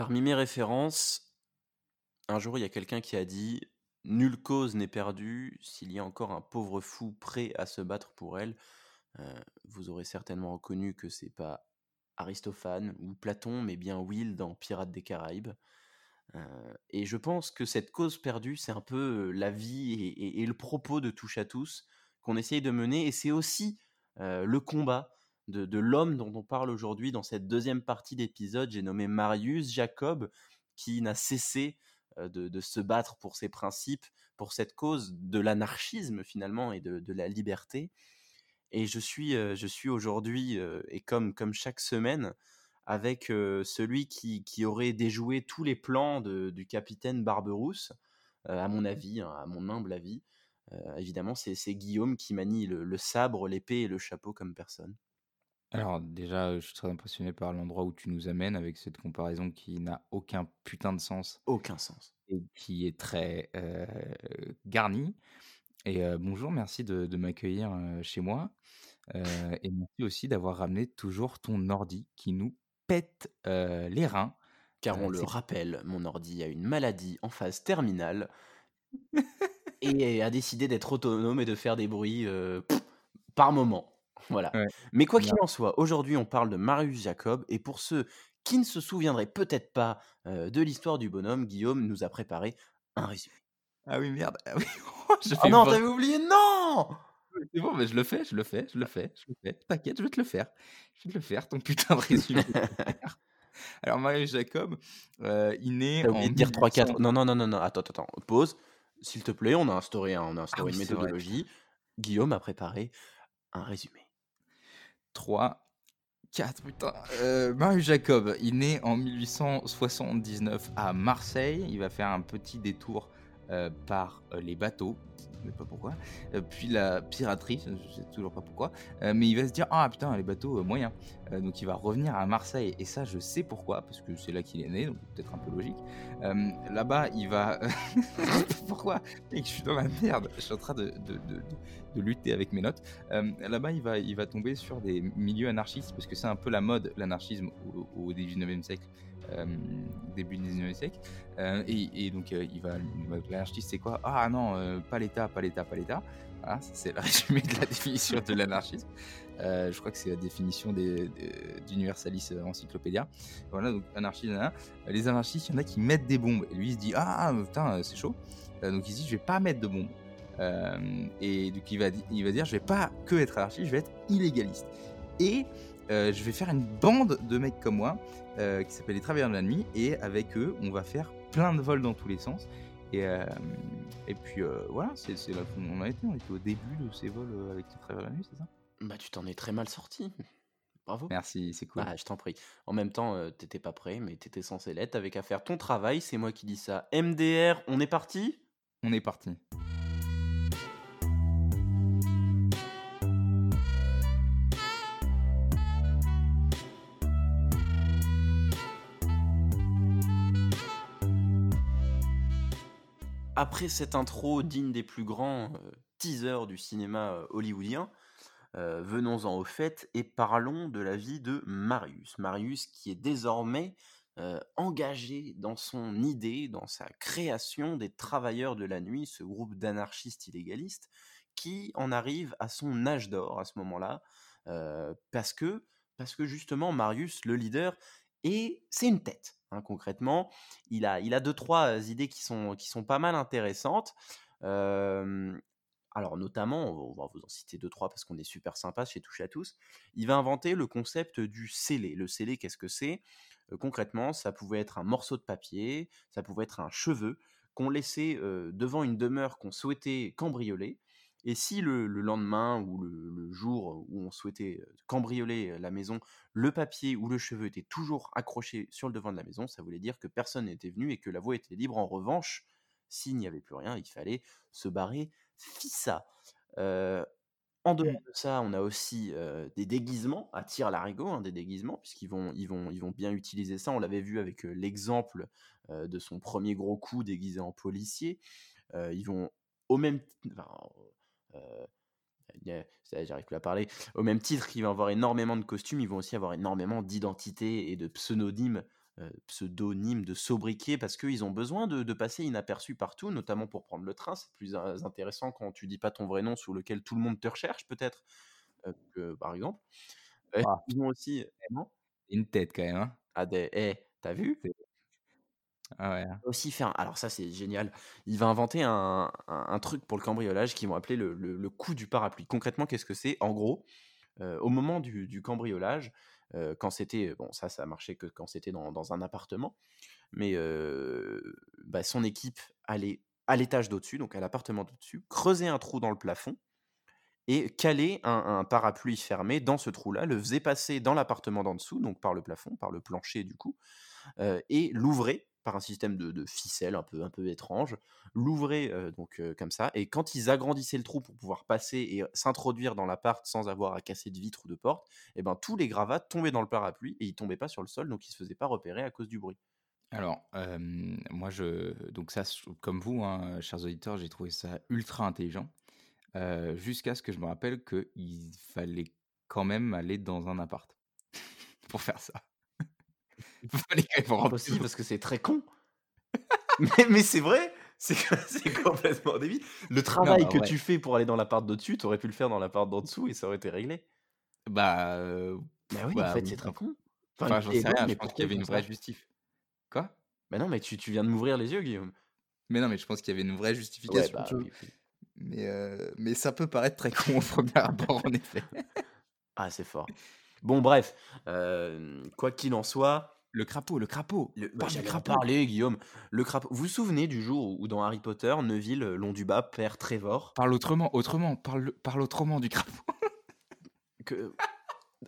Parmi mes références, un jour, il y a quelqu'un qui a dit: «Nulle cause n'est perdue s'il y a encore un pauvre fou prêt à se battre pour elle». Heu, vous aurez certainement reconnu que c'est pas Aristophane ou Platon, mais bien Will dans Pirates des Caraïbes. Heu et je pense que cette cause perdue, c'est un peu, la vie et le propos de Touche à tous qu'on essaye de mener et c'est aussi, heu, le combat de l'homme dont on parle aujourd'hui dans cette deuxième partie d'épisode. J'ai nommé Marius Jacob, qui n'a cessé, heu, de se battre pour ses principes, pour cette cause de l'anarchisme finalement et de la liberté et je suis, heu, je suis aujourd'hui, heu et comme chaque semaine avec, celui qui aurait déjoué tous les plans du capitaine Barberousse, à mon avis, hein, à mon humble avis. Évidemment, c'est Guillaume qui manie le sabre, l'épée et le chapeau comme personne. Alors déjà, je suis très impressionné par l'endroit où tu nous amènes avec cette comparaison qui n'a aucun putain de sens Aucun sens. et qui est très, heu, garnie et bonjour, merci de de m'accueillir, chez moi, et merci aussi d'avoir ramené toujours ton ordi qui nous pète, les reins. Car on le c'est rappelle, mon ordi a une maladie en phase terminale et a décidé d'être autonome et de faire des bruits, par moment. Voilà. ouais, Mais quoi qu'il en soit, aujourd'hui, on parle de Marius Jacob et pour ceux qui ne se souviendraient peut-être pas, de l'histoire du bonhomme, Guillaume nous a préparé un résumé. ah oui merde, ah oui, oh, fais non, tu oublié, non! c'est bon, mais je le fais, je le fais, je le fais, je le fais. T'inquiète, je vais te le faire. Je vais te le faire, ton putain de résumé. Alors Marius Jacob, il naît en oublié de dire 1800 3-4 non, non, non, non, non, attends, attends, pause, s'il te plaît, on a instauré un on a ah instauré une vrai, méthodologie. Guillaume a préparé un résumé. 3, 4, putain, heu, Marius Jacob, il naît en 1879 à Marseille. Il va faire un petit détour, heu, par, heu, les bateaux, je sais pas pourquoi, heu, puis la piraterie, je sais toujours pas pourquoi, mais il va se dire: «Ah putain, les bateaux, heu, moyen». Heu, donc il va revenir à Marseille et ça, je sais pourquoi, parce que c'est là qu'il est né, donc peut-être un peu logique. Là-bas, il va pourquoi? Mec, je suis dans la merde, je suis en train de de de de lutter avec mes notes. Là-bas, il va il va tomber sur des milieux anarchistes parce que c'est un peu la mode, l'anarchisme au au 19e siècle, début du 19e siècle. Heu et donc heu, il va l'anarchiste, c'est quoi? «Ah non, pas l'État, pas l'État, pas l'État». Voilà, ça c'est le résumé de la définition de l'anarchisme. Je crois que c'est la définition d'Universalis Encyclopédia. Voilà, donc anarchiste, nin Les anarchistes, il y en a qui mettent des bombes et lui, se dit: «Ah putain, c'est chaud». Donc il se dit: «Je vais pas mettre de bombes». Et donc il va il va dire: «Je vais pas que être anarchiste, je vais être illégaliste et heu, je vais faire une bande de mecs comme moi, heu, qui s'appelle les travailleurs de la nuit et avec eux, on va faire plein de vols dans tous les sens» et et puis, voilà, c'est là qu'on en a été. On était au début de ces vols, avec les travailleurs de la nuit, c'est ça? Bah, tu t'en es très mal sorti. Bravo. Merci, c'est cool. Bah, je t'en prie. En même temps, tu pas prêt, mais tu étais censé l'être. Tu qu'à faire ton travail, c'est moi qui dis ça. MDR, on est parti? On est parti. Après cette intro digne des plus grands, heu, teasers du cinéma, heu, hollywoodien, heu, venons-en au fait et parlons de la vie de Marius. Marius qui est désormais, engagé dans son idée, dans sa création des Travailleurs de la nuit, ce groupe d'anarchistes illégalistes qui en arrive à son âge d'or à ce moment-là, parce que parce que justement Marius, le leader et c'est une tête, hein, concrètement. Il a il a 2-3 idées qui sont qui sont pas mal intéressantes. Alors notamment, on va vous en citer deux trois parce qu'on est super sympa chez Touche à tous. Il va inventer le concept du scellé. Le scellé, qu'est-ce que c'est? Heu, concrètement, ça pouvait être un morceau de papier, ça pouvait être un cheveu qu'on laissait, heu, devant une demeure qu'on souhaitait cambrioler et si le le lendemain ou le le jour où on souhaitait, cambrioler, la maison, le papier ou le cheveu était toujours accroché sur le devant de la maison, ça voulait dire que personne n'était venu et que la voie était libre. En revanche, s'il n'y avait plus rien, il fallait se barrer fissa. En dehors Mmh. de ça, on a aussi, des déguisements à tire-larigot, hein, des déguisements puisqu'ils vont ils vont ils vont bien utiliser ça. On l'avait vu avec, l'exemple, de son premier gros coup déguisé en policier. Ils vont au même enfin, ça j'arrive plus à parler. Au même titre qu'ils vont avoir énormément de costumes, ils vont aussi avoir énormément d'identités et de pseudonymes, pseudonyme de sobriquet parce qu'ils ont besoin de, passer inaperçus partout, notamment pour prendre le train. C'est plus intéressant quand tu dis pas ton vrai nom sous lequel tout le monde te recherche, peut-être, par exemple. Ah. Ils ont aussi. Une tête quand même. Hein. Ah, des. Eh, t'as vu? Ah. Hein. Aussi faire. Alors, ça, c'est génial. Il va inventer un, truc pour le cambriolage qu'ils vont appeler le, coup du parapluie. Concrètement, qu'est-ce que c'est? En gros, au moment du cambriolage, quand c'était bon ça ça marchait que quand c'était dans, un appartement mais bah, son équipe allait à l'étage d'au-dessus donc à l'appartement d'au-dessus creuser un trou dans le plafond et caler un, parapluie fermé dans ce trou-là, le faisait passer dans l'appartement d'en dessous, donc par le plafond, par le plancher du coup, et l'ouvrait par un système de, ficelle un peu, un peu étrange, l'ouvraient donc comme ça, et quand ils agrandissaient le trou pour pouvoir passer et s'introduire dans l'appart sans avoir à casser de vitre ou de porte, et eh ben tous les gravats tombaient dans le parapluie et ils tombaient pas sur le sol, donc ils se faisaient pas repérer à cause du bruit. Alors, moi, je, donc ça, comme vous, hein, chers auditeurs, j'ai trouvé ça ultra intelligent, jusqu'à ce que je me rappelle qu'il fallait quand même aller dans un appart pour faire ça. Fallait quand même aussi parce que c'est très con. mais, c'est vrai, c'est complètement débile. Le travail que tu fais pour aller dans l'appart d'au-dessus, tu aurais pu le faire dans l'appart d'en dessous et ça aurait été réglé. Bah, euh, bah oui, en bah fait, c'est très con. Enfin, j'en sais rien, je pense qu'il y avait une vraie justif. Quoi? Bah non, mais tu, tu viens de m'ouvrir les yeux, Guillaume. Mais non, mais je pense qu'il y avait une vraie justification. Bah mais, euh, mais ça peut paraître très con au premier abord, en effet. Ah, c'est fort. Bon, bref, euh, quoi qu'il en soit, le crapaud, le crapaud. Le, bah, crapaud. parler, Guillaume. Le crapaud. Vous vous souvenez du jour où dans Harry Potter, Neville Londubat perd Trevor? Parle autrement, autrement, parle, parle autrement du crapaud. que...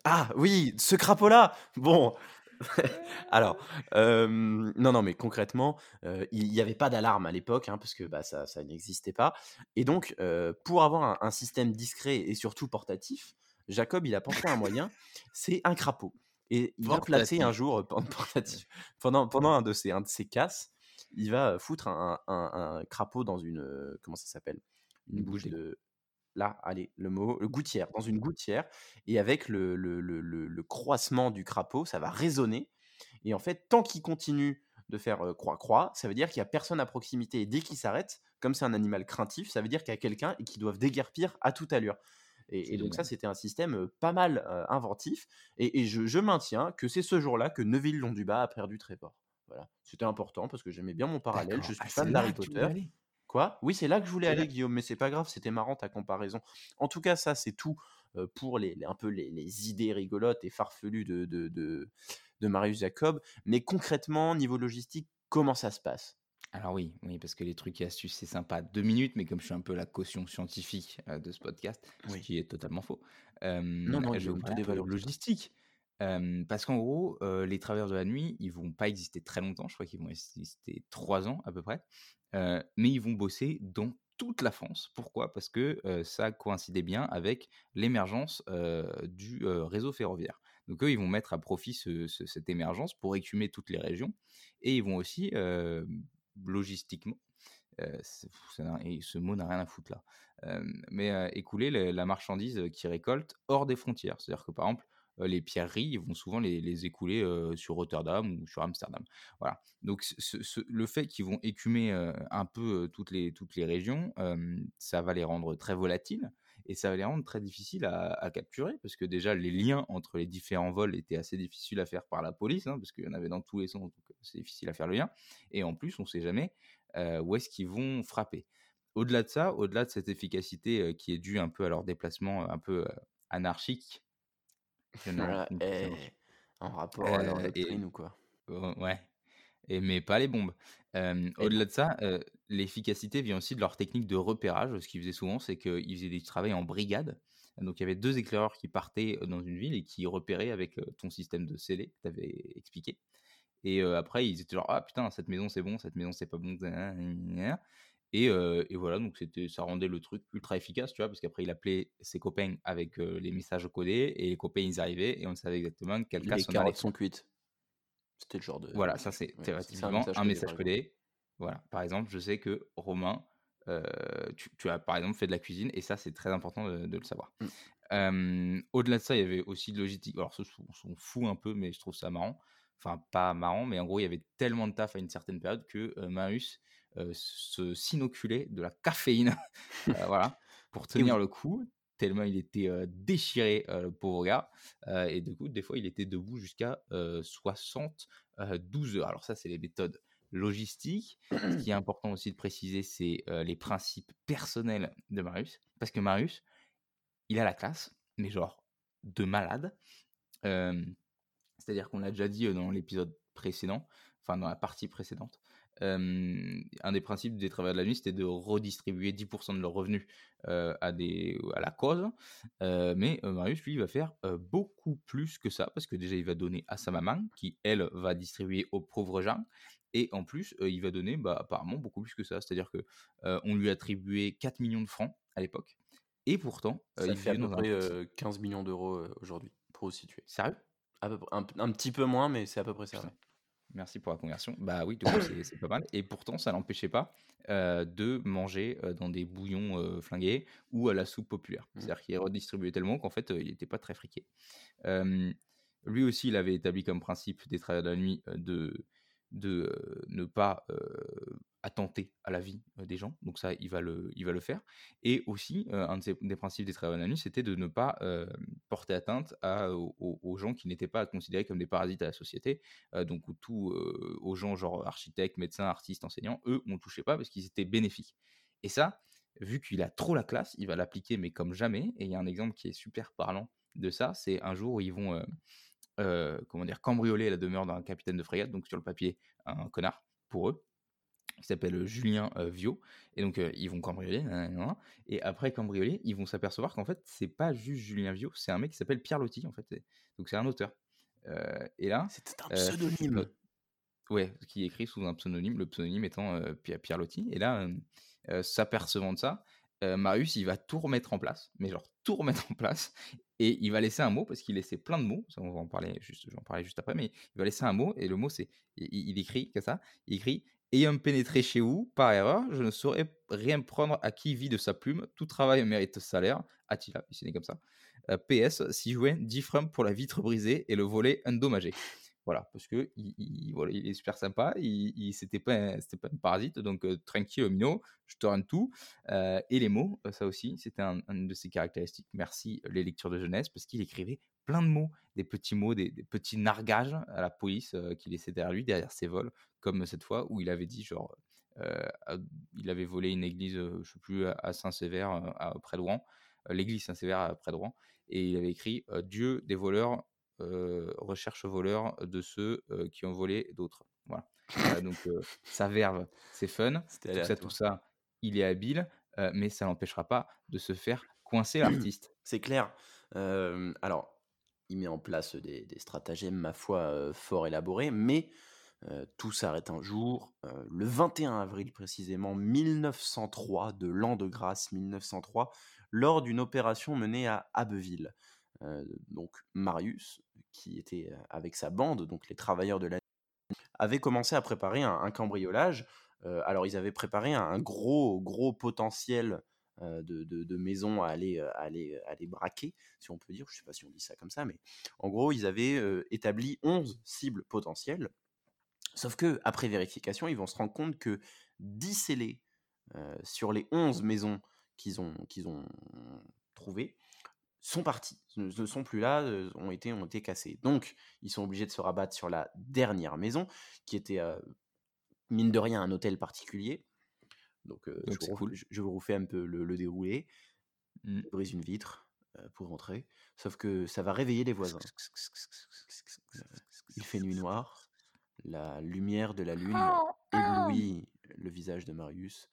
Ah oui, ce crapaud-là. Bon. Alors, non, non, mais concrètement, il n'y avait pas d'alarme à l'époque, hein, parce que bah, ça, ça n'existait pas. Et donc, pour avoir un, système discret et surtout portatif, Jacob, il a pensé à un moyen, c'est un crapaud. Et il va placer un jour pendant, pendant un de ses, un de ses casses, il va foutre un, un, crapaud dans une comment ça s'appelle? Une, bouche de là allez le mot le gouttière dans une gouttière et avec le, le, le, le croissement du crapaud ça va résonner et en fait tant qu'il continue de faire croix croix ça veut dire qu'il y a personne à proximité et dès qu'il s'arrête comme c'est un animal craintif ça veut dire qu'il y a quelqu'un et qu'ils doivent déguerpir à toute allure et, donc ça, c'était un système pas mal inventif. Et, je, maintiens que c'est ce jour-là que Neville Londubat a perdu Trevor. Voilà, c'était important parce que j'aimais bien mon parallèle. Je suis ah, fan d'Harry Potter. Quoi? Oui, c'est là que je voulais aller, Guillaume, mais c'est pas grave, c'était marrant ta comparaison. En tout cas, ça, c'est tout pour les, un peu les, idées rigolotes et farfelues de, de, de Marius Jacob. Mais concrètement, niveau logistique, comment ça se passe? Alors oui, oui, parce que les trucs et astuces, c'est sympa deux minutes, mais comme je suis un peu la caution scientifique de ce podcast, ce qui est totalement faux, Non, non, je vais vous des valeurs logistiques. parce qu'en gros, les travailleurs de la nuit, ils vont pas exister très longtemps, je crois qu'ils vont exister trois ans à peu près, mais ils vont bosser dans toute la France. Pourquoi? Parce que ça coïncidait bien avec l'émergence du réseau ferroviaire. Donc eux, ils vont mettre à profit cette émergence pour écumer toutes les régions, et ils vont aussi logistiquement, ce mot n'a rien à foutre là, mais écouler la marchandise qu'ils récoltent hors des frontières. C'est-à-dire que par exemple, les pierreries, ils vont souvent les, écouler sur Rotterdam ou sur Amsterdam. Voilà. Donc le fait qu'ils vont écumer un peu toutes, les, toutes les régions, ça va les rendre très volatiles et ça va les rendre très difficiles à, capturer parce que déjà les liens entre les différents vols étaient assez difficiles à faire par la police hein, parce qu'il y en avait dans tous les sens donc c'est difficile à faire le lien et en plus on ne sait jamais où est-ce qu'ils vont frapper. Au-delà de ça, au-delà de cette efficacité qui est due un peu à leur déplacement un peu anarchique, en rapport à leur doctrine ou quoi? Ouais, et, mais pas les bombes. Au-delà de ça, l'efficacité vient aussi de leur technique de repérage. Ce qu'ils faisaient souvent, c'est qu'ils faisaient du travail en brigade. Donc il y avait deux éclaireurs qui partaient dans une ville et qui repéraient avec ton système de scellé que tu avais expliqué. Et après, ils étaient genre, ah putain, cette maison c'est bon, cette maison c'est pas bon. Et, et, voilà, donc c'était, ça rendait le truc ultra efficace, tu vois, parce qu'après il appelait ses copains avec les messages codés et les copains ils arrivaient et on savait exactement quel cas Les sont cuites. C'était le genre de. Voilà, ça c'est théoriquement un message, codé. Voilà, par exemple, je sais que Romain, tu, as par exemple fait de la cuisine et ça c'est très important de, le savoir. Mmh. Au-delà de ça, il y avait aussi de logistique. Alors, ce sont fous un peu, mais je trouve ça marrant enfin pas marrant, mais en gros, il y avait tellement de taf à une certaine période que Marius se s'inoculait de la caféine, voilà, pour tenir le coup, tellement il était déchiré, le pauvre gars. et du coup, des fois, il était debout jusqu'à 72 heures. Alors ça, c'est les méthodes logistiques. Ce qui est important aussi de préciser, c'est les principes personnels de Marius. Parce que Marius, il a la classe, mais genre de malade. C'est-à-dire qu'on l'a déjà dit dans l'épisode précédent, enfin dans la partie précédente, un des principes des travailleurs de la nuit, c'était de redistribuer 10% de leurs revenus à, des, à la cause. mais Marius, lui, il va faire beaucoup plus que ça, parce que déjà, il va donner à sa maman, qui, elle, va distribuer aux pauvres gens. Et en plus, il va donner bah, apparemment beaucoup plus que ça. C'est-à-dire que on lui a attribué 4 millions de francs à l'époque. Et pourtant, il fait à peu près 15 millions d'euros aujourd'hui, pour vous situer. Sérieux? Un, un, petit peu moins, mais c'est à peu près ça. Merci pour la conversion. Bah oui, c'est pas mal. Et pourtant, ça n'empêchait pas de manger dans des bouillons flingués ou à la soupe populaire. Mmh. C'est-à-dire qu'il redistribuait tellement qu'en fait, il n'était pas très friqué. lui aussi, il avait établi comme principe des travailleurs de la nuit de de ne pas attenter à la vie des gens. Donc ça, il va le, il va le faire. Et aussi, un des principes des travailleurs de nuit, c'était de ne pas porter atteinte à, aux, gens qui n'étaient pas considérés comme des parasites à la société. donc tout, aux gens genre architectes, médecins, artistes, enseignants, eux, on ne touchait pas parce qu'ils étaient bénéfiques. Et ça, vu qu'il a trop la classe, il va l'appliquer, mais comme jamais. Et il y a un exemple qui est super parlant de ça, c'est un jour où ils vont comment dire, cambrioler la demeure d'un capitaine de frégate, donc sur le papier, un connard pour eux, qui s'appelle Julien Vio. Et donc, ils vont cambrioler. et après cambrioler, ils vont s'apercevoir qu'en fait, c'est pas juste Julien Vio, c'est un mec qui s'appelle Pierre Lotti, en fait. Donc, c'est un auteur. et là. C'était un pseudonyme. ouais, qui écrit sous un pseudonyme, le pseudonyme étant Pierre Lotti. Et là, s'apercevant de ça, Marius, il va tout remettre en place, mais genre tout remettre en place, et il va laisser un mot parce qu'il laissait plein de mots. Ça, on va en parler juste, j'en parler juste après, mais il va laisser un mot et le mot c'est, il, écrit comme ça, il écrit ayant pénétré chez vous par erreur, je ne saurais rien prendre à qui vit de sa plume. Tout travail mérite salaire. Attila, il s'est comme ça. PS, si jouait 10 francs pour la vitre brisée et le volet endommagé. Voilà, parce que il, il est super sympa, il, pas, c'était pas un parasite, donc tranquille, minot, je te rends tout. et les mots, ça aussi, c'était un, de ses caractéristiques. Merci les lectures de jeunesse, parce qu'il écrivait plein de mots, des petits mots, des, petits nargages à la police qu'il laissait derrière lui, derrière ses vols, comme cette fois où il avait dit genre, il avait volé une église, je sais plus, à Saint-Sévère, près de Rouen, l'église Saint-Sévère près de Rouen, et il avait écrit Dieu des voleurs recherche voleur de ceux qui ont volé d'autres. Voilà. donc sa verve, c'est fun. Tout ça, tout ça, il est habile, mais ça n'empêchera pas de se faire coincer l'artiste. C'est clair. alors, il met en place des, stratagèmes, ma foi, fort élaborés, mais tout s'arrête un jour, le 21 avril précisément 1903, de l'an de grâce 1903, lors d'une opération menée à Abbeville. donc Marius, qui était avec sa bande, donc les travailleurs de la avait commencé à préparer un, cambriolage. alors ils avaient préparé un, gros gros potentiel de, de, maisons à aller, aller, aller braquer, si on peut dire. Je ne sais pas si on dit ça comme ça, mais en gros, ils avaient établi 11 cibles potentielles. Sauf que après vérification, ils vont se rendre compte que 10 scellés sur les 11 maisons qu'ils ont, ont trouvées, sont partis, ne, sont plus là, ont été, ont été cassés. Donc, ils sont obligés de se rabattre sur la dernière maison, qui était, mine de rien, un hôtel particulier. Donc, je, vous, je, vous refais un peu le, déroulé. Mmh. brise une vitre pour rentrer. Sauf que ça va réveiller les voisins. Il fait nuit noire. La lumière de la lune éblouit le visage de Marius.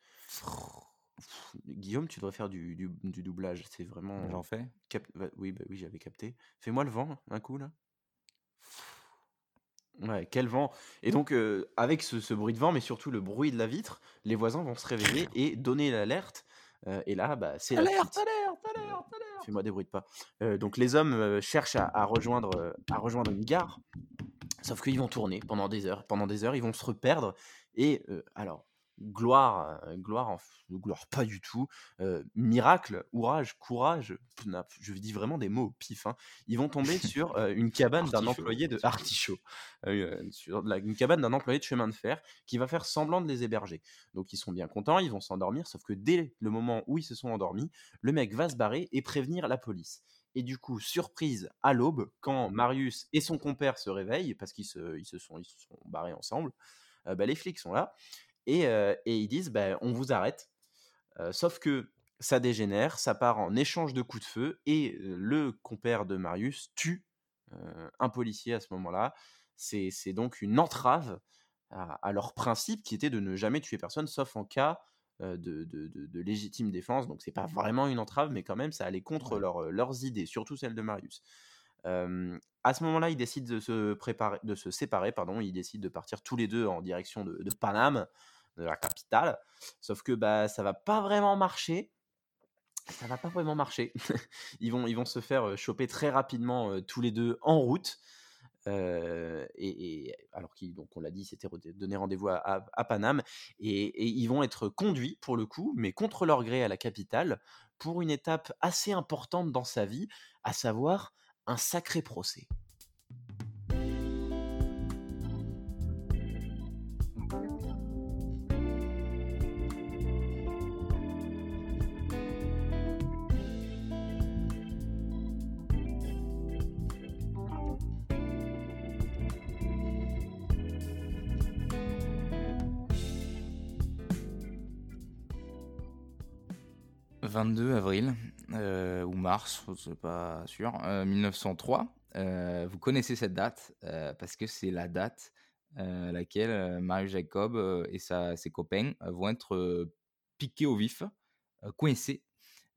Guillaume, tu devrais faire du, du, doublage. C'est vraiment. J'en fais Oui, bah, oui j'avais capté. Fais-moi le vent, un coup, là. Ouais, quel vent. Et donc, euh, avec ce, bruit de vent, mais surtout le bruit de la vitre, les voisins vont se réveiller et donner l'alerte. Euh, et là, bah, c'est Alerte, alerte, alerte, alerte Fais-moi des bruits de pas. Euh, donc, les hommes cherchent à, rejoindre, à rejoindre une gare. Sauf qu'ils vont tourner pendant des heures. Pendant des heures, ils vont se reperdre. Et alors, gloire, euh, gloire, gloire pas du tout, euh, miracle, ouvrage, courage, je dis vraiment des mots au pif. hein. Ils vont tomber sur euh, une cabane d'un employé de artichaut, euh, sur la- une cabane d'un employé de chemin de fer qui va faire semblant de les héberger. Donc ils sont bien contents, ils vont s'endormir, sauf que dès le moment où ils se sont endormis, le mec va se barrer et prévenir la police. Et du coup, surprise à l'aube, quand Marius et son compère se réveillent, parce qu'ils se, ils se, sont, ils se sont barrés ensemble, euh, bah, les flics sont là et, euh, et ils disent bah, on vous arrête. Euh, sauf que ça dégénère, ça part en échange de coups de feu et le compère de Marius tue un policier à ce moment-là. C'est donc une entrave à, à leur principe qui était de ne jamais tuer personne sauf en cas de, de- de- de légitime défense. Donc c'est pas vraiment une entrave, mais quand même ça allait contre Ouais. leur- leurs idées, surtout celles de Marius. Euh, à ce moment-là, ils décident de se, préparer, de se séparer, pardon, ils décident de partir tous les deux en direction de, de Paname, de la capitale. Sauf que bah, ça va pas vraiment marcher. Ça va pas vraiment marcher. ils, vont, ils vont se faire choper très rapidement tous les deux en route. Et, alors qu'ils, donc on l'a dit, s'étaient re- donné rendez-vous à, à- à Paname, et, et ils vont être conduits pour le coup, mais contre leur gré à la capitale, pour une étape assez importante dans sa vie, à savoir un sacré procès. « euh, ou mars, je sais pas sûr, euh, 1903. Euh, vous connaissez cette date euh, parce que c'est la date euh, à laquelle euh, Marius Jacob euh, et ses copains euh, vont être euh, piqués au vif, euh, coincés.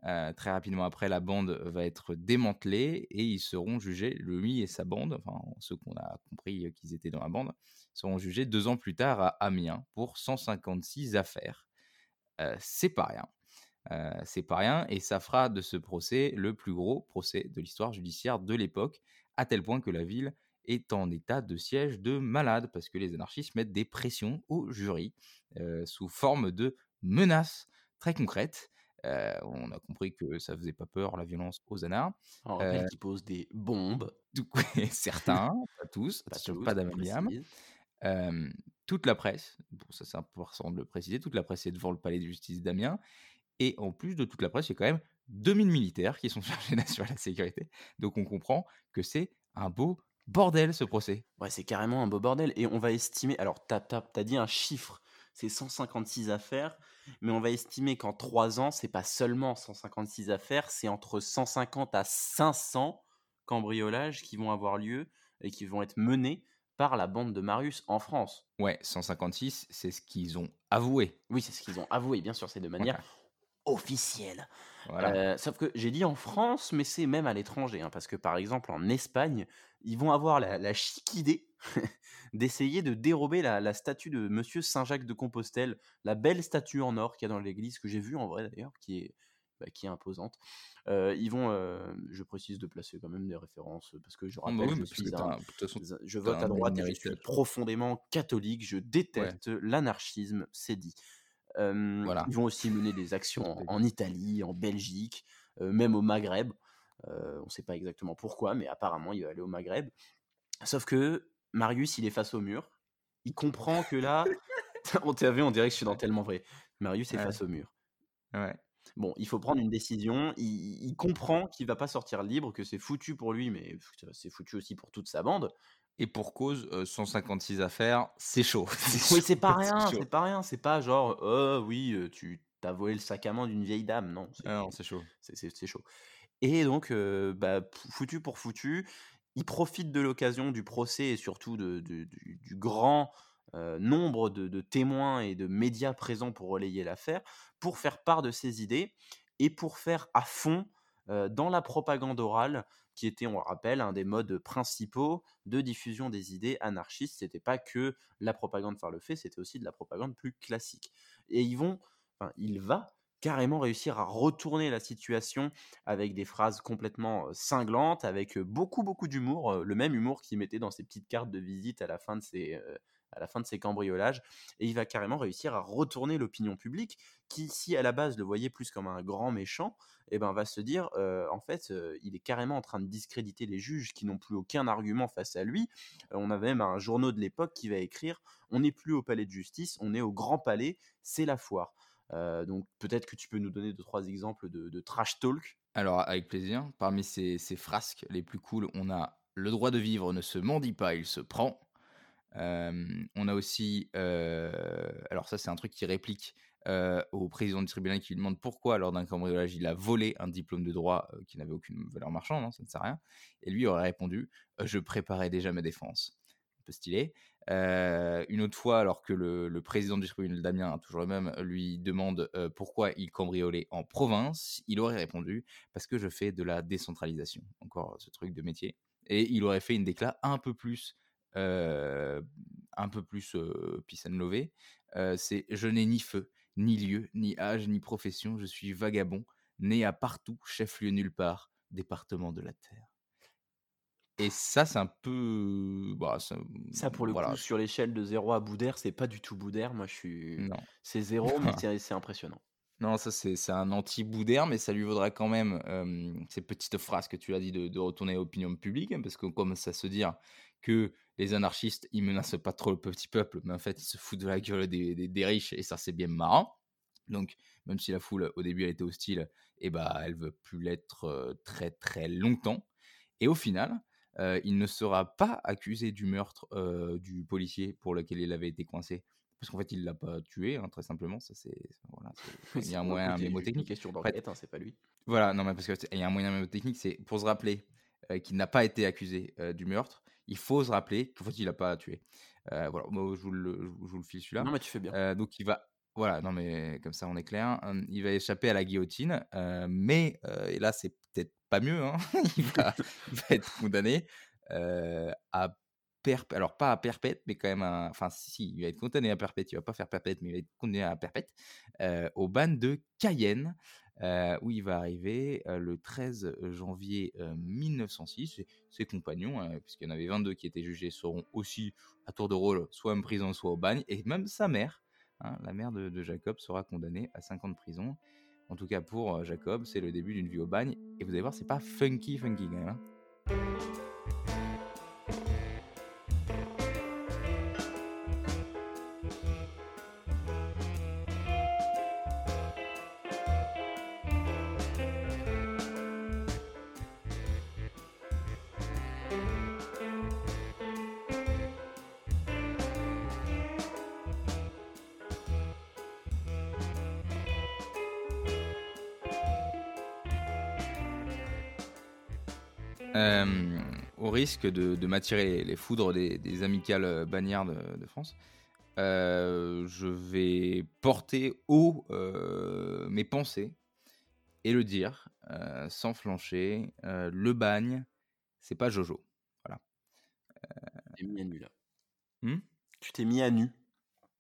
Euh, très rapidement après, la bande va être démantelée et ils seront jugés, lui et sa bande, enfin ceux qu'on a compris euh, qu'ils étaient dans la bande, seront jugés deux ans plus tard à Amiens pour 156 affaires. Euh, c'est pas rien. Euh, c'est pas rien, et ça fera de ce procès le plus gros procès de l'histoire judiciaire de l'époque, à tel point que la ville est en état de siège de malade, parce que les anarchistes mettent des pressions au jury euh, sous forme de menaces très concrètes. Euh, on a compris que ça faisait pas peur la violence aux anards. On rappelle qu'ils posent des bombes, certains, pas tous, pas tous, pas d'amalgame. toute la presse, bon, ça c'est important de le préciser, toute la presse est devant le palais de justice d'Amiens. Et en plus de toute la presse, il y a quand même 2000 militaires qui sont chargés d'assurer la sécurité. Donc on comprend que c'est un beau bordel ce procès. Ouais, c'est carrément un beau bordel. Et on va estimer. Alors, t'as as, dit un chiffre, c'est 156 affaires, mais on va estimer qu'en 3 ans, c'est pas seulement 156 affaires, c'est entre 150 à 500 cambriolages qui vont avoir lieu et qui vont être menés par la bande de Marius en France. Ouais, 156, c'est ce qu'ils ont avoué. Oui, c'est ce qu'ils ont avoué, bien sûr, c'est de manière. Officielle. Voilà. Euh, sauf que j'ai dit en France, mais c'est même à l'étranger, hein, parce que par exemple en Espagne, ils vont avoir la, la chic idée d'essayer de dérober la, la statue de Monsieur Saint Jacques de Compostelle, la belle statue en or qu'il y a dans l'église que j'ai vue en vrai d'ailleurs, qui est bah, qui est imposante. Euh, ils vont, euh, je précise de placer quand même des références parce que je Ah bah rappelle, oui, je suis un, façon, je vote à droite et je suis profondément catholique. Je déteste l'anarchisme, c'est dit. Voilà. Ils vont aussi mener des actions en, Italie, en Belgique, même au Maghreb. On ne sait pas exactement pourquoi, mais apparemment il va aller au Maghreb. Sauf que Marius, il est face au mur. Il comprend que là, on t'a vu, on dirait que je suis dans tellement vrai. Marius est Ouais. face au mur. Ouais. Bon, il faut prendre une décision. Il, il comprend qu'il va pas sortir libre, que c'est foutu pour lui, mais c'est foutu aussi pour toute sa bande. Et pour cause, euh, 156 affaires, c'est chaud. Oui, c'est pas rien, c'est pas rien. C'est pas genre, oh oui, euh, tu t'as volé le sac à main d'une vieille dame. Non, c'est Ah non, c'est chaud. c'est- chaud. Et donc, euh, bah, foutu pour foutu, il profite de l'occasion du procès et surtout de- de- du, du grand euh, nombre de, de témoins et de médias présents pour relayer l'affaire, pour faire part de ses idées et pour faire à fond euh, dans la propagande orale, qui était, on le rappelle, un des modes principaux de diffusion des idées anarchistes. C'était pas que la propagande par le fait, c'était aussi de la propagande plus classique. Et ils vont, enfin, il va carrément réussir à retourner la situation avec des phrases complètement euh, cinglantes, avec euh, beaucoup beaucoup d'humour, euh, le même humour qu'il mettait dans ses petites cartes de visite à la fin de ses, à la fin de ses cambriolages, et il va carrément réussir à retourner l'opinion publique, qui, si à la base le voyait plus comme un grand méchant, eh ben, va se dire, en fait, il est carrément en train de discréditer les juges qui n'ont plus aucun argument face à lui. on avait même un journaux de l'époque qui va écrire, on n'est plus au palais de justice, on est au grand palais, c'est la foire. donc peut-être que tu peux nous donner deux trois exemples de, trash talk? Alors avec plaisir. Parmi ces, ces, frasques les plus cool, on a le droit de vivre ne se mendie pas, il se prend. On a aussi, alors ça c'est un truc qui réplique au président du tribunal qui lui demande pourquoi lors d'un cambriolage il a volé un diplôme de droit qui n'avait aucune valeur marchande, hein, ça ne sert à rien. Et lui aurait répondu je préparais déjà ma défense. Un peu stylé. une autre fois, alors que le, président du tribunal Damien, toujours le même, lui demande pourquoi il cambriolait en province, il aurait répondu parce que je fais de la décentralisation. Encore ce truc de métier. Et il aurait fait une déclat un peu plus, un peu plus peace and love. c'est je n'ai ni feu, ni lieu, ni âge, ni profession, je suis vagabond, né à partout, chef-lieu nulle part, département de la terre. Et ça, c'est un peu. Bah, ça, ça, pour le coup, sur l'échelle de 0 à Boudère, c'est pas du tout Boudère. Moi, je suis. Non. C'est 0, mais c'est impressionnant. Non, ça, c'est un anti-Boudère, mais ça lui vaudra quand même ces petites phrases que tu as dit de, retourner à l'opinion publique, hein, parce que comme ça se dire que les anarchistes, ils menacent pas trop le petit peuple, mais en fait, ils se foutent de la gueule des, des, riches, et ça, c'est bien marrant. Donc, même si la foule, au début, elle était hostile, et eh bah, elle veut plus l'être très, très longtemps. Et au final, il ne sera pas accusé du meurtre du policier pour lequel il avait été coincé. Parce qu'en fait, il l'a pas tué, hein, très simplement. Ça, c'est, voilà, il y a un moyen mémotechnique. question d'enquête, hein, c'est pas lui. Voilà, non, mais parce qu'il y a un moyen mémotechnique, c'est pour se rappeler qu'il n'a pas été accusé du meurtre. Il faut se rappeler qu'en fait, il l'a pas tué. voilà, moi, je vous le, je vous le file celui-là. Non, mais tu fais bien. donc, il va, voilà, non, mais comme ça, on est clair. Il va échapper à la guillotine, mais et là, c'est peut-être pas mieux. Hein, il, va, il, va, être condamné à alors pas à perpète, mais quand même, enfin si, il va être condamné à perpète, il va pas faire perpète, mais il va être condamné à perpète, au ban de Cayenne, où il va arriver le 13 janvier 1906. Ses, compagnons, hein, puisqu'il y en avait 22 qui étaient jugés, seront aussi à tour de rôle, soit en prison, soit au bagne, et même sa mère, hein, la mère de, Jacob, sera condamnée à 5 ans de prison. En tout cas pour Jacob, c'est le début d'une vie au bagne, et vous allez voir, c'est pas funky, funky quand même. Hein. Au risque de, m'attirer les, foudres des, amicales euh, bagnards de, France, euh, je vais porter haut euh, mes pensées et le dire sans flancher. le bagne, c'est pas Jojo. Voilà. tu t'es mis à nu là. Hmm? Tu t'es mis à nu.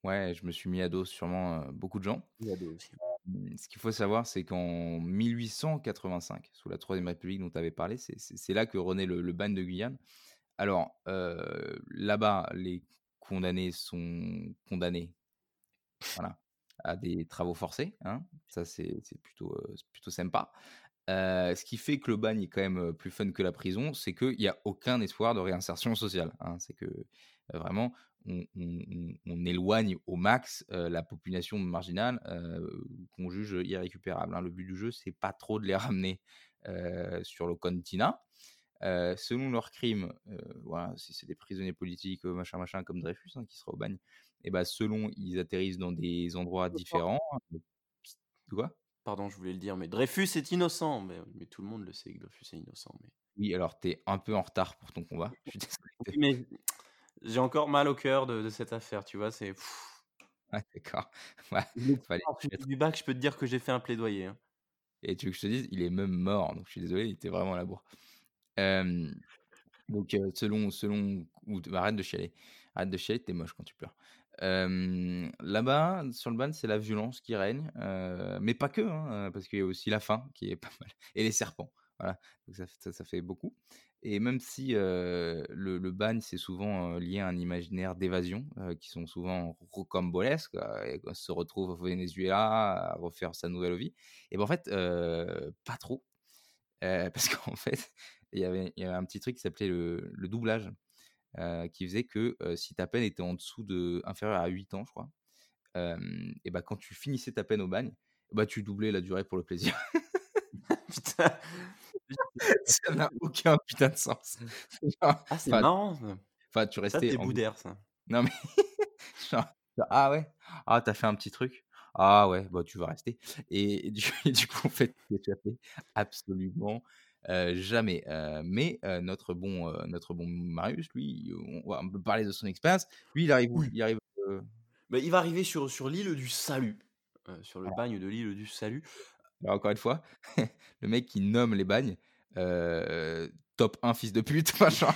Ouais, je me suis mis à dos, sûrement beaucoup de gens. à dos aussi. Mmh, ce qu'il faut savoir, c'est qu'en 1885, sous la Troisième République dont tu avais parlé, c'est là que renaît le, le de Guyane. Alors, là-bas, les condamnés sont condamnés voilà, à des travaux forcés. Hein. Ça, c'est plutôt, plutôt sympa. ce qui fait que le bagne est quand même plus fun que la prison, c'est qu'il n'y a aucun espoir de réinsertion sociale. Hein. C'est que vraiment, on, éloigne au max la population marginale qu'on juge irrécupérable. Hein. Le but du jeu, c'est pas trop de les ramener sur le continent. selon leurs crimes, voilà, si c'est des prisonniers politiques, machin, machin, comme Dreyfus, hein, qui sera au bagne, et bah, selon, ils atterrissent dans des endroits différents. Quoi? Pardon, je voulais le dire, mais Dreyfus est innocent. Mais, mais tout le monde le sait que Dreyfus est innocent. Mais... Oui, alors tu es un peu en retard pour ton combat. Je suis mais j'ai encore mal au cœur de, cette affaire, tu vois, c'est... Ah, d'accord. Ouais, du bac, je peux te dire que j'ai fait un plaidoyer. Hein. Et tu veux que je te dise, il est même mort, donc je suis désolé, il était vraiment à la bourre. donc, selon, selon, ou, arrête de chialer, arrête de chialer, t'es moche quand tu pleures. Là-bas, sur le ban, c'est la violence qui règne, mais pas que, hein, parce qu'il y a aussi la faim qui est pas mal, et les serpents. Voilà, donc ça, ça, ça fait beaucoup. Et même si le, le, bagne, c'est souvent lié à un imaginaire d'évasion, qui sont souvent rocambolesques, et se retrouve au Venezuela à refaire sa nouvelle vie, et ben en fait, pas trop. parce qu'en fait, il y, avait, un petit truc qui s'appelait le, le, doublage, qui faisait que si ta peine était en dessous de, inférieure à 8 ans, je crois, et ben quand tu finissais ta peine au bagne, bah, tu doublais la durée pour le plaisir. Putain, ça n'a aucun putain de sens. ah, c'est marrant. Enfin, tu restais. Ça, boudère, ça. Non, mais. ah ouais Ah, t'as fait un petit truc Ah ouais, bah tu vas rester. Et, du, coup, en fait, tu absolument jamais. mais notre, bon, notre bon Marius, lui, on va parler de son expérience. Lui, il arrive où? Il arrive. Bah, il va arriver sur, sur l'île du Salut. sur le bagne de l'île du Salut. Bah, encore une fois, le mec qui nomme les bagnes, top 1 fils de pute, machin.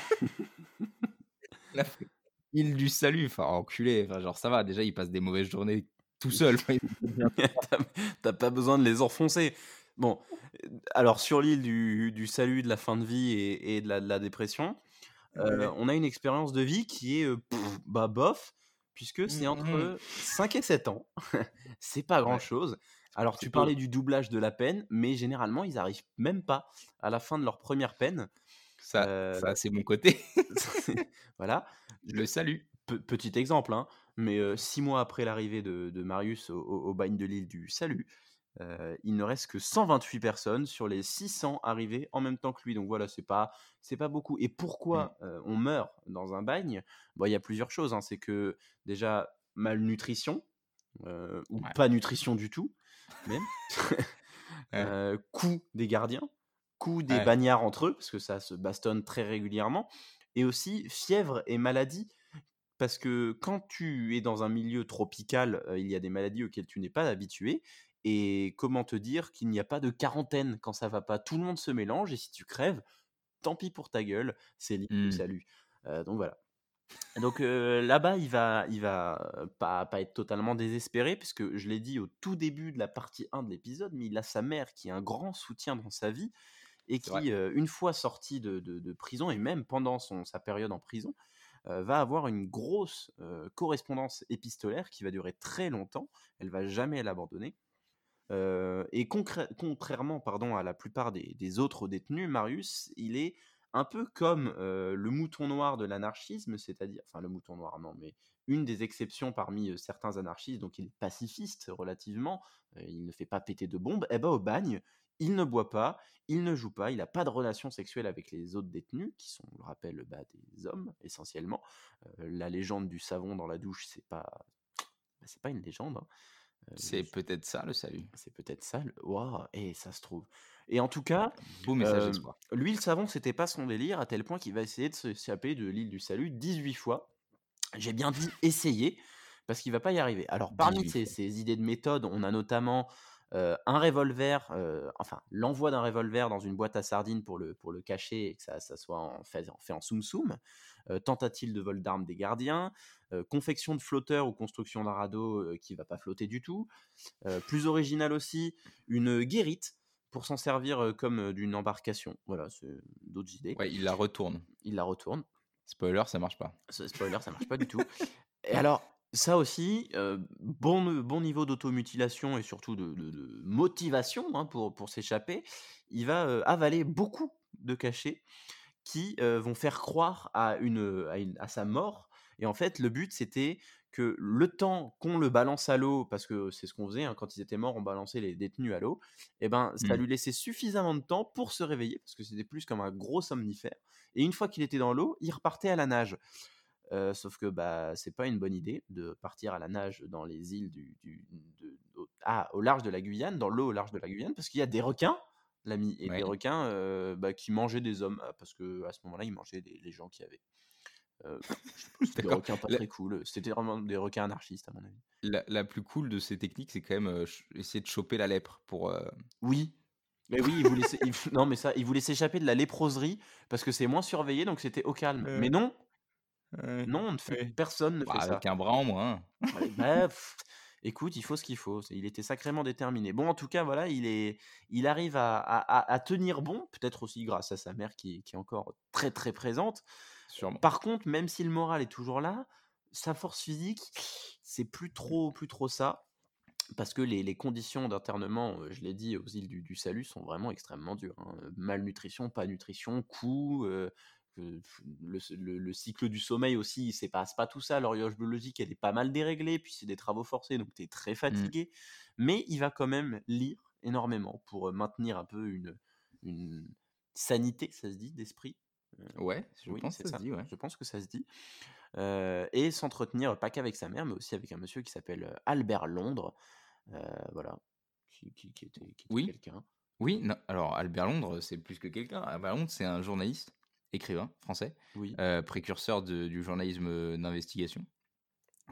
île du salut, enfin enculé, enfin genre ça va, déjà il passe des mauvaises journées tout seul. T'as pas besoin de les enfoncer. Bon, alors sur l'île du, du, salut, de la fin de vie et, de, la, de, la, dépression, on a une expérience de vie qui est bah bof, puisque c'est mmh, entre 5 mmh. et 7 ans. c'est pas grand chose. Alors, tu parlais du doublage de la peine, mais généralement, ils arrivent même pas à la fin de leur première peine. Ça, euh, ça c'est mon côté. voilà. Je le salue. petit exemple, hein, mais euh, six mois après l'arrivée de, Marius au, bagne de l'île du Salut, euh, il ne reste que 128 personnes sur les 600 arrivées en même temps que lui. Donc voilà, c'est pas c'est pas beaucoup. Et pourquoi mmh. on meurt dans un bagne? Il y a plusieurs choses. Hein. C'est que déjà malnutrition ou pas nutrition du tout même. euh, coup des gardiens, coup des bagnards entre eux, parce que ça se bastonne très régulièrement, et aussi fièvre et maladie, parce que quand tu es dans un milieu tropical, il y a des maladies auxquelles tu n'es pas habitué, et comment te dire qu'il n'y a pas de quarantaine quand ça va pas, tout le monde se mélange, et si tu crèves, tant pis pour ta gueule, c'est libre, mmh. salut. donc voilà. Donc là-bas, il va, il va pas, pas être totalement désespéré, puisque je l'ai dit au tout début de la partie 1 de l'épisode, mais il a sa mère qui est un grand soutien dans sa vie et qui, une fois sorti de, de, prison, et même pendant son, sa période en prison, va avoir une grosse correspondance épistolaire qui va durer très longtemps. Elle va jamais l'abandonner. et contrairement pardon, à la plupart des, des autres détenus, Marius, il est un peu comme le mouton noir de l'anarchisme, c'est-à-dire, enfin le mouton noir, non, mais une des exceptions parmi certains anarchistes, donc il est pacifiste relativement, il ne fait pas péter de bombes, eh ben au bagne, il ne boit pas, il ne joue pas, il n'a pas de relation sexuelle avec les autres détenus, qui sont, on le rappelle, bah, des hommes essentiellement. la légende du savon dans la douche, c'est pas, bah, c'est pas une légende. Hein. c'est peut-être ça le salut. C'est peut-être ça. Le... et ça se trouve. Et en tout cas, message lui, le savon, c'était pas son délire, à tel point qu'il va essayer de s'échapper de l'île du Salut 18 fois. J'ai bien dit essayer, parce qu'il va pas y arriver. Alors, parmi ces, idées de méthode, on a notamment un revolver, enfin, l'envoi d'un revolver dans une boîte à sardines pour le, pour le cacher et que ça, ça soit en fait, fait en soum-soum. tentative de vol d'armes des gardiens, confection de flotteurs ou construction d'un radeau qui va pas flotter du tout. plus original aussi, une guérite pour s'en servir comme d'une embarcation. Voilà, c'est d'autres idées. Ouais, il la retourne. Il la retourne. Spoiler, ça marche pas. Spoiler, ça marche pas du tout. Et alors, ça aussi, bon, bon niveau d'automutilation et surtout de, motivation hein, pour, pour s'échapper, il va avaler beaucoup de cachets qui vont faire croire à, une, à, une, à sa mort. Et en fait, le but, c'était que le temps qu'on le balance à l'eau, parce que c'est ce qu'on faisait, hein, quand ils étaient morts, on balançait les détenus à l'eau, et eh ben ça mmh. lui laissait suffisamment de temps pour se réveiller, parce que c'était plus comme un gros somnifère. Et une fois qu'il était dans l'eau, il repartait à la nage. sauf que bah c'est pas une bonne idée de partir à la nage dans les îles du, au, ah, au large de la Guyane, dans l'eau au large de la Guyane, parce qu'il y a des requins, l'ami, et des requins bah, qui mangeaient des hommes, parce que à ce moment-là ils mangeaient les gens qui avaient. Euh, c'était des requins pas très cool. C'était vraiment des requins anarchistes, à mon avis. La, plus cool de ces techniques, c'est quand même euh, essayer de choper la lèpre pour. Euh, oui. Mais oui, il voulait, non, mais ça, il voulait s'échapper de la léproserie parce que c'est moins surveillé, donc c'était au calme. Mais non, non, on ne fait... personne ne bah, fait ça. Avec un bras en moins. Bah, écoute, il faut ce qu'il faut. Il était sacrément déterminé. Bon, en tout cas, voilà, il, est, il arrive à, à- à tenir bon, peut-être aussi grâce à sa mère qui, qui est encore très très présente. Sûrement. Par contre, même si le moral est toujours là, sa force physique, c'est plus trop, plus trop ça. Parce que les, les conditions d'internement, euh, je l'ai dit, aux îles du, du Salut sont vraiment extrêmement dures. hein. Malnutrition, pas nutrition, coût, euh, euh, le, le- le cycle du sommeil aussi, il ne passe pas tout ça. L'horloge biologique, elle est pas mal déréglée, puis c'est des travaux forcés, donc tu es très fatigué. Mais il va quand même lire énormément pour maintenir un peu une, une sanité, ça se dit, d'esprit. Ouais, je oui, pense que ça se dit, ouais. Je pense que ça se dit. Euh, et s'entretenir pas qu'avec sa mère, mais aussi avec un monsieur qui s'appelle Albert Londres. Euh, voilà. Qui, qui- qui était, qui était Oui. quelqu'un. Oui, non, alors Albert Londres, c'est plus que quelqu'un. Albert Londres, c'est un journaliste, écrivain français, Oui. euh, précurseur de- du journalisme d'investigation,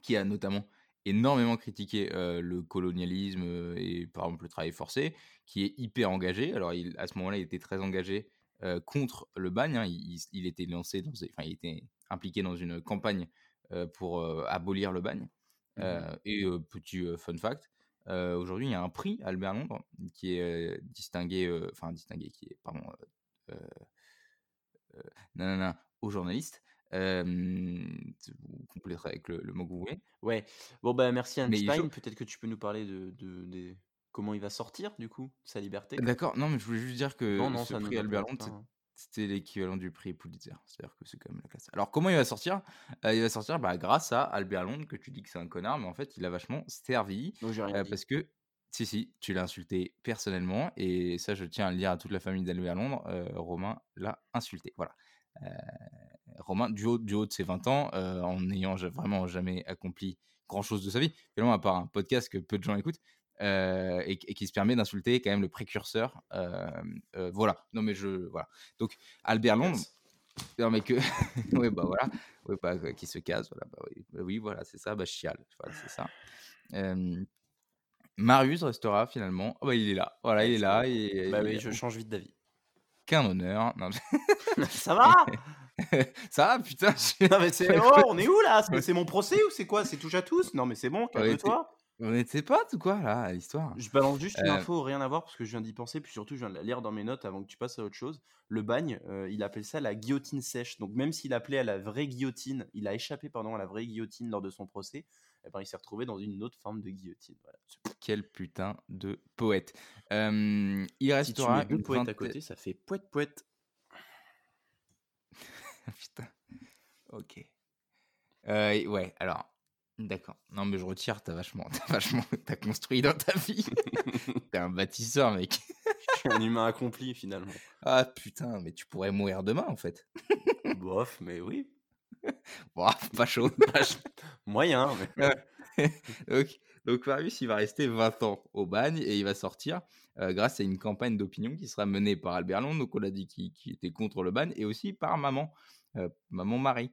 qui a notamment énormément critiqué euh, le colonialisme et par exemple le travail forcé, qui est hyper engagé. Alors il, à ce moment-là, il était très engagé euh, contre le bagne. hein. Il, était lancé, dans, enfin, il était impliqué dans une campagne euh, pour euh, abolir le bagne. Euh, et petit fun fact, aujourd'hui il y a un prix Albert Londres qui est distingué, enfin distingué, qui est pardon, non, aux journalistes. Vous compléterez avec le, le mot que vous voulez. Ouais. Bon, bah merci Einstein. Peut-être que tu peux nous parler de, de- des- comment il va sortir, du coup, sa liberté? D'accord, non mais je voulais juste dire Non, que non, ce ça ne prix Albert hein. c'était l'équivalent du prix Pulitzer. C'est-à-dire que c'est quand même la classe. Alors comment il va sortir? Euh, Il va sortir bah, grâce à Albert Londres, que tu dis que c'est un connard, mais en fait il a vachement servi. Non, j'ai rien Euh, dit. parce que, si, si, tu l'as insulté personnellement, et ça, je tiens à le dire à toute la famille d'Albert Londres, euh, Romain l'a insulté. Voilà. Euh, Romain, du haut, du haut de ses 20 ans, euh, en n'ayant vraiment jamais accompli grand-chose de sa vie, finalement, à part un podcast que peu de gens écoutent, euh, et, et qui se permet d'insulter quand même le précurseur. euh, euh, voilà. Non, mais je. Voilà. Donc, Albert Londres. Non, mais que. ouais, bah voilà. Ouais, bah, qui se casse. Voilà. Bah, oui, Bah oui, voilà, c'est ça. Bah, chiale. Voilà, c'est ça. Marius restera finalement. Oh, bah, il est là. Voilà, il est là. Et, Bah oui, je change vite d'avis. Qu'un honneur. Non, Ça va? Ça va, putain. je- Non, mais c'est. Oh, on est où là? C'est mon procès ou c'est quoi? C'est touche à tous? Non, mais c'est bon, calme-toi. On était potes ou quoi, là, à l'histoire? Je balance juste une Euh, info, rien à voir, parce que je viens d'y penser, puis surtout, je viens de la lire dans mes notes avant que tu passes à autre chose. Le bagne, euh, il appelle ça la guillotine sèche. Donc, même s'il appelait à la vraie guillotine, il a échappé pardon, à la vraie guillotine lors de son procès, eh ben, il s'est retrouvé dans une autre forme de guillotine. Voilà. Quel putain de poète. Euh, il Si tu restera mets deux une poètes à vingtaine- côté, ça fait poète poète. Putain. Ok. Euh, ouais, alors. D'accord. Non, mais je retire, t'as vachement, t'as vachement, t'as construit dans ta vie. T'es un bâtisseur, mec. Je suis un humain accompli finalement. Ah putain, mais tu pourrais mourir demain, en fait. Bof, mais oui. Bon, pas chaud. pas chaud. Moyen. mais- donc, donc Marius, il va rester 20 ans au bagne et il va sortir euh, grâce à une campagne d'opinion qui sera menée par Albert Londres, donc on l'a dit, qui, qui était contre le bagne, et aussi par maman, euh, maman Marie.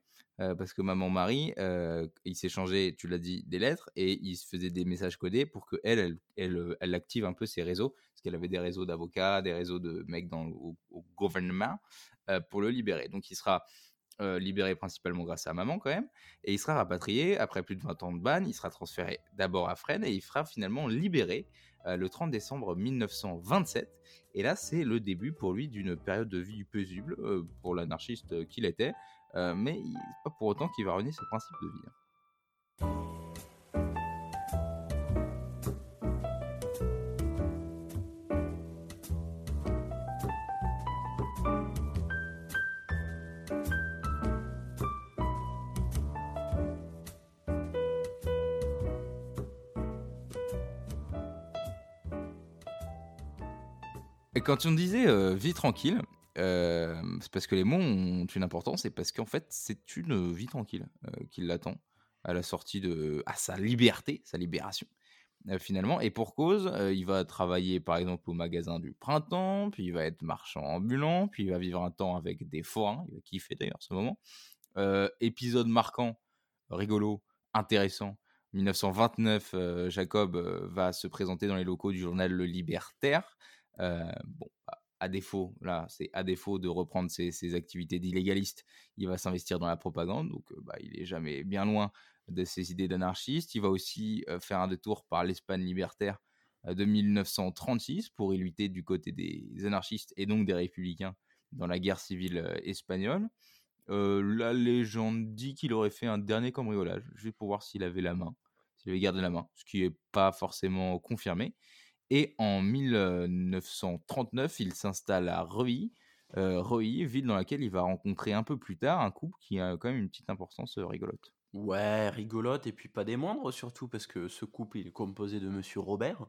Parce que maman Marie, euh, il s'échangeait, tu l'as dit, des lettres et il se faisait des messages codés pour que elle, elle, elle, elle active un peu ses réseaux, parce qu'elle avait des réseaux d'avocats, des réseaux de mecs dans, au, gouvernement pour le libérer. Donc il sera libéré principalement grâce à maman quand même, et il sera rapatrié après plus de 20 ans de bagne, il sera transféré d'abord à Fresnes et il sera finalement libéré le 30 décembre 1927. Et là, c'est le début pour lui d'une période de vie paisible pour l'anarchiste qu'il était, euh, mais pas pour autant qu'il va renier ses principes de vie. hein. Et quand on disait euh, vie tranquille, c'est parce que les mots ont une importance et parce qu'en fait, c'est une vie tranquille euh, qui l'attend à la sortie de. à sa liberté, sa libération, finalement. Et pour cause, il va travailler par exemple au magasin du printemps, puis il va être marchand ambulant, puis il va vivre un temps avec des forains, il va kiffer d'ailleurs ce moment. Épisode marquant, rigolo, intéressant. 1929, euh, Jacob va se présenter dans les locaux du journal Le Libertaire. Bon, à- à défaut, là, c'est à défaut de reprendre ses, activités d'illégaliste, il va s'investir dans la propagande, donc euh, bah, il est jamais bien loin de ses idées d'anarchiste. Il va aussi faire un détour par l'Espagne libertaire de 1936 pour y lutter du côté des anarchistes et donc des républicains dans la guerre civile espagnole. la légende dit qu'il aurait fait un dernier cambriolage, juste pour voir s'il avait la main, s'il avait gardé la main, ce qui n'est pas forcément confirmé. Et en 1939, il s'installe à Reuilly, Reuilly, ville dans laquelle il va rencontrer un peu plus tard un couple qui a quand même une petite importance rigolote. Ouais, rigolote et puis pas des moindres surtout parce que ce couple il est composé de Monsieur Robert,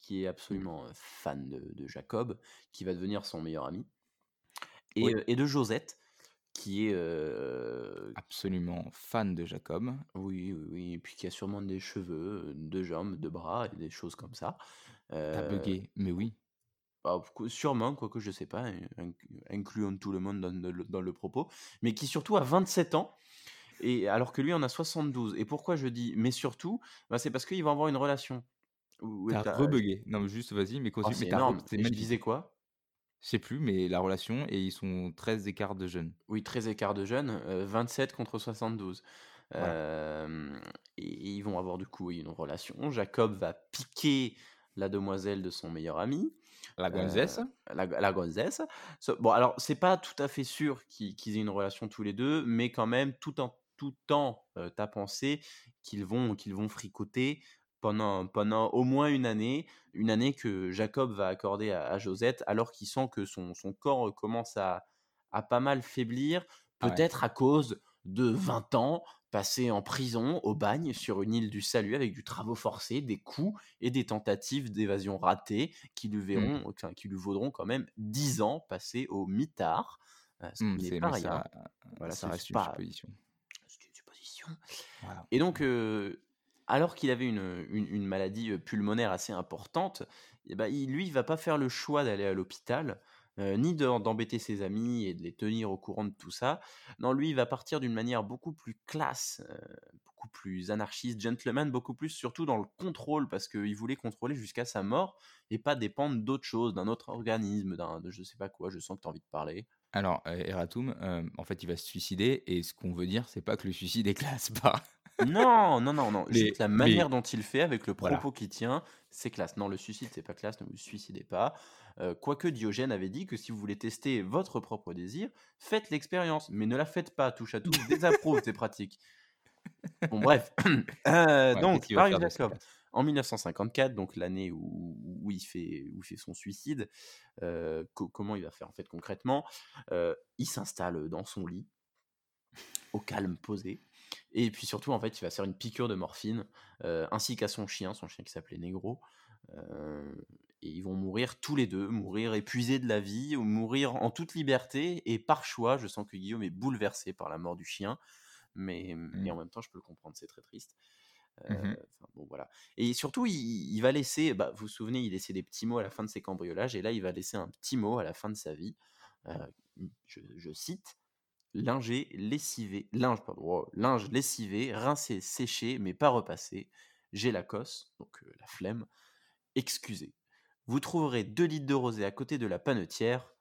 qui est Mmh. absolument fan de, Jacob, qui va devenir son meilleur ami, et, de Josette, qui est... Absolument fan de Jacob. Oui, oui, oui, et puis qui a sûrement des cheveux, deux jambes, deux bras, et des choses comme ça. T'as bugué, mais oui. Bah, sûrement, quoique je sais pas, incluons tout le monde dans le, dans le propos, mais qui surtout a 27 ans, et alors que lui en a 72. Et pourquoi je dis mais surtout bah, C'est parce qu'ils vont avoir une relation. T'as rebugué. Non, mais juste vas-y, mais Oh, continue. c'est mais énorme. re- c'est Et je magnifique. disais quoi? Je sais plus, mais la relation, et ils sont 13 écarts de jeunes. Oui, 13 écarts de jeunes, euh, 27 contre 72. Voilà. Euh, et, et ils vont avoir du coup une relation. Jacob va piquer la demoiselle de son meilleur ami. La gonzesse. Euh, la, la gonzesse. Bon, alors, c'est pas tout à fait sûr qu'ils aient une relation tous les deux, mais quand même, tout en, tout en euh, t'as pensé qu'ils vont, qu'ils vont fricoter pendant, pendant au moins une année, une année que Jacob va accorder à, à Josette, alors qu'il sent que son, son corps commence à, à pas mal faiblir, Ah ouais. peut-être à cause de 20 ans passés en prison, au bagne, sur une île du salut, avec du travaux forcés, des coups et des tentatives d'évasion ratées qui lui, Mmh. verront, enfin, qui lui vaudront quand même 10 ans passés au mitard. euh, ce Mmh, n'est pas rien. ça, Voilà, ça une pas- supposition. Une supposition. Voilà. Et donc, euh, alors qu'il avait une, une- une maladie pulmonaire assez importante, eh ben, il, lui, il va pas faire le choix d'aller à l'hôpital, euh, ni de- d'embêter ses amis et de les tenir au courant de tout ça. Non, lui, il va partir d'une manière beaucoup plus classe, euh, beaucoup plus anarchiste, gentleman, beaucoup plus surtout dans le contrôle, parce qu'il voulait contrôler jusqu'à sa mort et pas dépendre d'autre chose, d'un autre organisme, d'un de je sais pas quoi. Je sens que tu as envie de parler. Alors, Eratum, euh, en fait, il va se suicider, et ce qu'on veut dire, c'est pas que le suicide est classe, pas. Non, non, non, non. Mais- Juste la manière mais- dont il fait avec le Voilà. propos qu'il tient, c'est classe. Non, le suicide, c'est pas classe, ne vous suicidez pas. Euh, quoique Diogène avait dit que si vous voulez tester votre propre désir, faites l'expérience, mais ne la faites pas. Touche à tout, désapprouve ces pratiques. Bon, bref. Euh, Ouais, donc, sa Jacob, en 1954, donc l'année où, où il fait, où il fait son suicide, euh, co- comment il va faire en fait concrètement Euh, Il s'installe dans son lit, au calme, posé. Et puis surtout, en fait, il va se faire une piqûre de morphine, ainsi qu'à son chien, son chien qui s'appelait Negro. Euh, et ils vont mourir tous les deux, mourir épuisés de la vie, ou mourir en toute liberté et par choix. Je sens que Guillaume est bouleversé par la mort du chien, mais, mais en même temps, je peux le comprendre, c'est très triste. Euh, enfin, bon, voilà. Et surtout, il, il va laisser, bah, vous vous souvenez, il laissait des petits mots à la fin de ses cambriolages, et là, il va laisser un petit mot à la fin de sa vie. Euh, je, je cite Linger, lessivé, linge, pardon, oh, linge lessivé, rincé, séché, mais pas repassé. J'ai la cosse, donc euh, la flemme. Excusez. Vous trouverez 2 litres de rosé à côté de la panetière.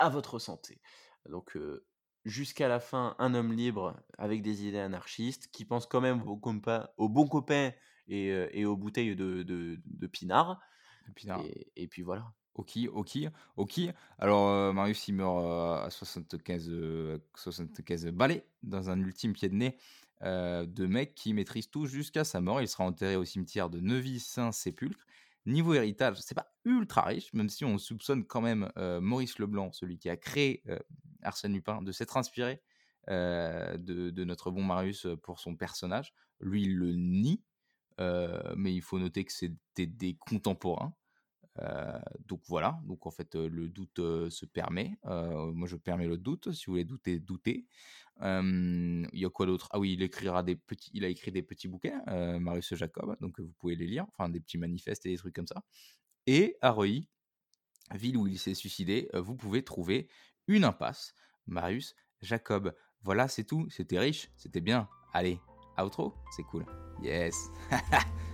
À votre santé. Donc, euh, jusqu'à la fin, un homme libre avec des idées anarchistes qui pense quand même aux, compa- aux bons copains et, euh, et aux bouteilles de, de, de pinard. Et puis, là, Et, et puis voilà. Ok, ok, ok. Alors, euh, Marius, il meurt euh, à 75, euh, 75 balais dans un ultime pied de nez de mec qui maîtrise tout jusqu'à sa mort. Il sera enterré au cimetière de Neuvy-Saint-Sépulcre. Niveau héritage, c'est pas ultra riche, même si on soupçonne quand même euh, Maurice Leblanc, celui qui a créé euh, Arsène Lupin, de s'être inspiré euh, de, de notre bon Marius pour son personnage. Lui, il le nie, mais il faut noter que c'était des contemporains. Euh, donc voilà, donc en fait le doute euh, se permet. Euh, moi je permets le doute. Si vous voulez douter, doutez. Il y a quoi d'autre? Ah oui, il écrira des petits. Il a écrit des petits bouquins, Marius Jacob. Donc vous pouvez les lire, enfin des petits manifestes et des trucs comme ça. Et à Reuilly, ville où il s'est suicidé, vous pouvez trouver une impasse. Marius Jacob. Voilà, c'est tout. C'était riche, c'était bien. Allez, outro, c'est cool. Yes.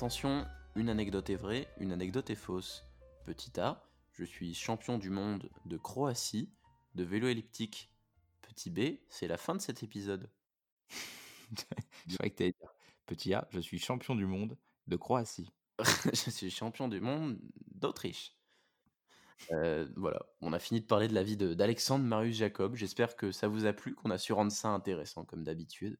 Attention, une anecdote est vraie, une anecdote est fausse. Petit A, je suis champion du monde de Croatie, de vélo elliptique. Petit B, c'est la fin de cet épisode. je croyais que t'allais dire Petit A, je suis champion du monde de Croatie. je suis champion du monde d'Autriche. Euh, voilà, on a fini de parler de la vie d'Alexandre Marius Jacob. J'espère que ça vous a plu, qu'on a su rendre ça intéressant comme d'habitude.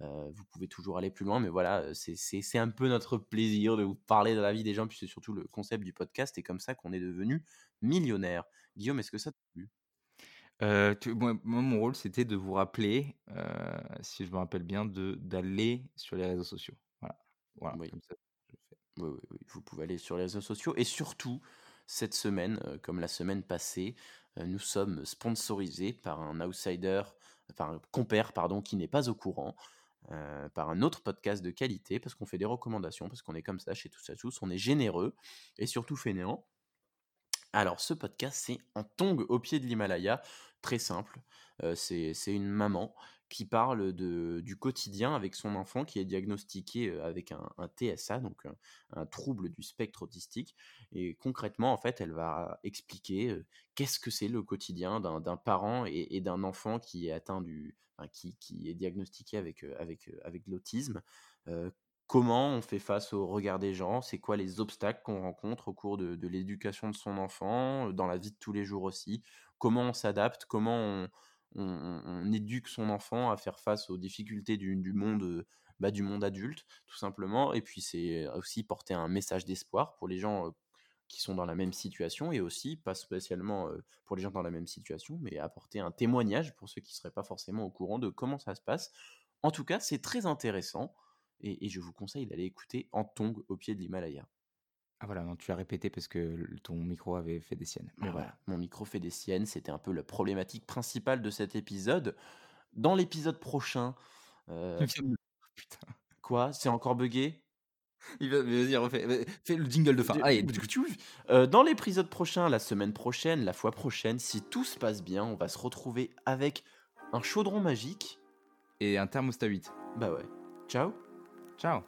Euh, vous pouvez toujours aller plus loin, mais voilà, c'est un peu notre plaisir de vous parler de la vie des gens, puis c'est surtout le concept du podcast, et comme ça qu'on est devenu millionnaire. Guillaume, est-ce que ça t'a plu? Euh, moi, mon rôle, c'était de vous rappeler, si je me rappelle bien, d'aller sur les réseaux sociaux. Voilà, voilà oui. comme ça, je fais. Oui, oui, oui, vous pouvez aller sur les réseaux sociaux, et surtout, cette semaine, euh, comme la semaine passée, euh, nous sommes sponsorisés par un outsider, enfin un compère, pardon, qui n'est pas au courant. Euh, par un autre podcast de qualité, parce qu'on fait des recommandations, parce qu'on est comme ça chez tous à tous, on est généreux et surtout fainéant. Alors ce podcast, c'est En tong au pied de l'Himalaya, très simple. c'est une maman qui parle de, du quotidien avec son enfant qui est diagnostiqué avec un, TSA, donc un, trouble du spectre autistique. Et concrètement, en fait, elle va expliquer qu'est-ce que c'est le quotidien d'un parent et, d'un enfant qui est atteint du, qui, est diagnostiqué avec, avec, avec l'autisme. comment on fait face au regard des gens, c'est quoi les obstacles qu'on rencontre au cours de, l'éducation de son enfant, dans la vie de tous les jours aussi, comment on s'adapte, comment on, éduque son enfant à faire face aux difficultés du, monde, euh, bah, du monde adulte, tout simplement? Et puis c'est aussi porter un message d'espoir pour les gens euh, qui sont dans la même situation et aussi, pas spécialement euh, pour les gens dans la même situation, mais apporter un témoignage pour ceux qui ne seraient pas forcément au courant de comment ça se passe. En tout cas, c'est très intéressant et, et je vous conseille d'aller écouter En Tong au pied de l'Himalaya. Ah voilà, non, tu l'as répété parce que ton micro avait fait des siennes. Mais voilà, mon micro fait des siennes, c'était un peu la problématique principale de cet épisode. Dans l'épisode prochain... Euh, Putain. Quoi? C'est encore buggé? Vas-y, refais. Fais le jingle de fin. Allez. Euh, dans l'épisode prochain, la semaine prochaine, la fois prochaine, si tout se passe bien, on va se retrouver avec un chaudron magique. Et un thermostat 8. Bah ouais. Ciao. Ciao.